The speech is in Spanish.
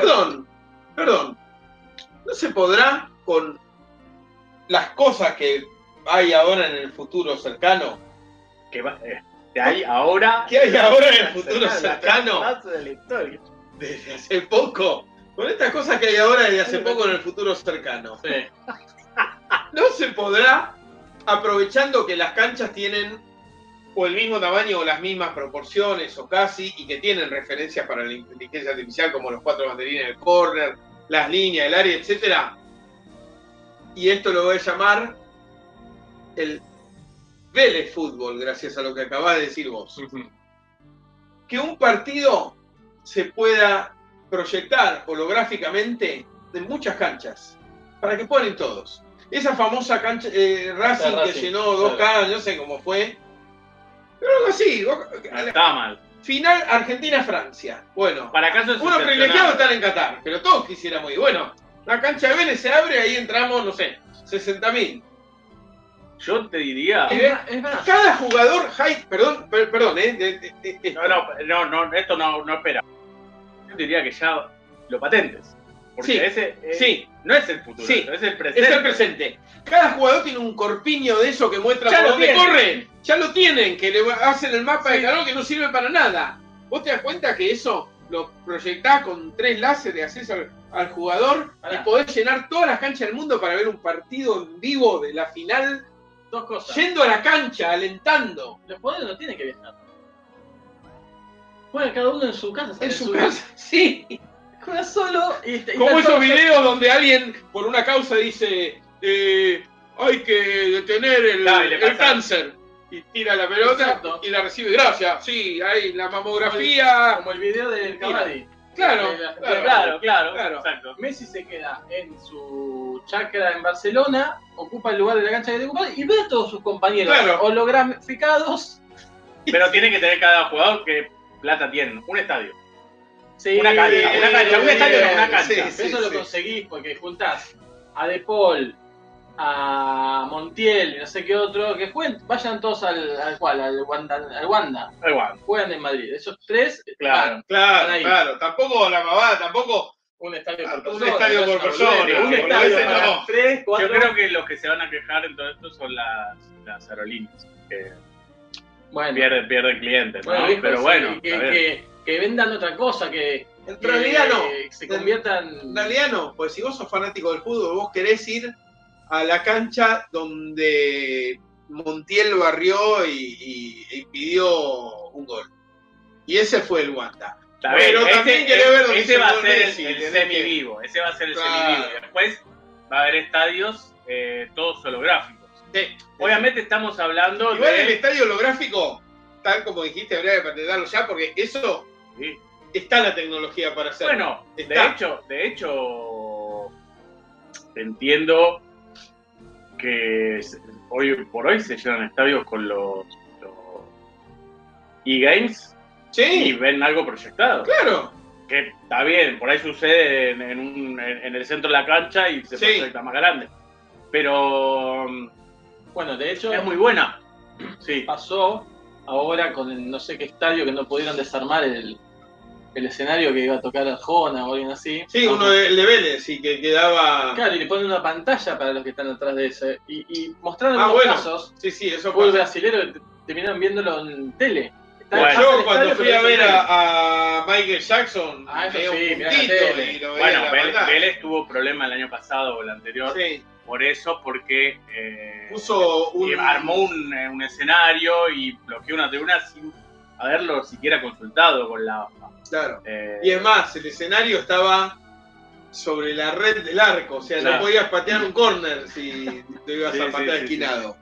Perdón, perdón. ¿No se podrá con las cosas que hay ahora en el futuro cercano? Que va, eh, de ahí ahora. ¿Qué hay ahora en el futuro cercano? De la historia. Desde hace poco. Con estas cosas que hay ahora desde hace poco en el futuro cercano. Sí. ¿No se podrá, aprovechando que las canchas tienen o el mismo tamaño o las mismas proporciones o casi, y que tienen referencias para la inteligencia artificial como los cuatro banderines del corner, las líneas, el área, etcétera? Y esto lo voy a llamar el Vélez Fútbol, gracias a lo que acabas de decir vos. Que un partido se pueda proyectar holográficamente en muchas canchas, para que puedan ir todos. Esa famosa cancha eh, Racing, que llenó dos claro. canchas, no sé cómo fue. Pero algo así. vos- está mal. Final Argentina-Francia. Bueno, Para acaso es uno privilegiado estar en Qatar, pero todos quisiéramos ir. Bueno, la cancha de Vélez se abre, ahí entramos, no sé, 60.000. Yo te diría. Cada jugador, Jai- perdón, per- perdón, eh, de- de- de- de- No, no, no, no, esto no, no espera. Yo te diría que ya lo patentes. Porque Sí, ese eh, sí. no es el futuro, Sí. es el presente. es el presente. Cada jugador tiene un corpiño de eso que muestra Ya por lo dónde tienen. corre. Ya lo tienen, que le hacen el mapa de calor que no sirve para nada. ¿Vos te das cuenta que eso lo proyectás con tres láseres de acceso al, al jugador y Pará. podés llenar todas las canchas del mundo para ver un partido en vivo de la final dos cosas. yendo a la cancha, alentando? Los poderes no tienen que viajar. Juega cada uno en su casa. En en su casa. Sí. Juega solo y, y Como está esos videos donde alguien por una causa dice eh, hay que detener el, el cáncer y tira la pelota Exacto. y la recibe. Gracias. Sí, hay la mamografía. Como el video del Cavani. Claro, claro. Claro, claro, Claro. Exacto. Messi se queda en su chacra en Barcelona, ocupa el lugar de la cancha que te ocupa y ve a todos sus compañeros Claro. holograficados. Pero tiene que tener cada jugador que plata tiene. Un estadio. Sí, Una cancha, una cancha, un estadio no, una cancha. Sí, Pero sí, eso lo sí. conseguís porque juntás a De Paul, a Montiel y no sé qué otro, que jueguen, vayan todos al, al cual, al Wanda, al Wanda, Da igual. juegan en Madrid. Esos tres, Claro. van. Claro, Ahí. claro. Tampoco la mamada, tampoco. un estadio por Un persona. estadio por es persona, Un estadio ese para no. tres, cuatro. Yo creo que los que se van a quejar en todo esto son las, las aerolíneas. Que bueno, pierden, pierden clientes, ¿no? bueno, Pero sí, bueno, que. Que, vendan otra cosa, que, En que realidad no. se conviertan. En realidad no. Pues si vos sos fanático del fútbol, vos querés ir a la cancha donde Montiel barrió y, y- y pidió un gol. Y ese fue el Wanda. Está Pero bien, también ese, querés ver lo que ese va a ser Messi, el, el semi-vivo, ese va a ser el Claro. semi-vivo. Y después va a haber estadios eh, todos holográficos. Sí. Obviamente estamos hablando Igual el estadio holográfico, tal como dijiste, habría que patentarlo ya, porque eso Sí. está la tecnología para hacerlo. Bueno, de hecho, de hecho, entiendo que hoy por hoy se llenan estadios con los, los e-games y ven algo proyectado. claro. Que está bien, por ahí sucede en, en un- en- en el centro de la cancha y se Sí. proyecta más grande. Pero Bueno, de hecho, es muy buena. Sí. pasó ahora con el no sé qué estadio que no pudieron desarmar el, el escenario que iba a tocar Arjona o alguien así. Sí, uno de, de Vélez y que quedaba. Claro, y le ponen una pantalla para los que están atrás de ese. Y, y mostraron Ah, bueno. casos, Sí, sí, eso fue. brasilero, terminaron viéndolo en tele. Bueno. Yo cuando fui a ver a, a Michael Jackson, Ah, eso sí, mirá y lo Bueno, Vélez, tuvo problema el año pasado o el anterior. Sí, Por eso, porque eh, puso un. y armó un, eh, un escenario y bloqueó una tribuna sin haberlo siquiera consultado con la AFA. Claro. Eh, Y es más, el escenario estaba sobre la red del arco, o sea, Claro. no podías patear un córner si te ibas Sí, a sí, patear sí, esquinado.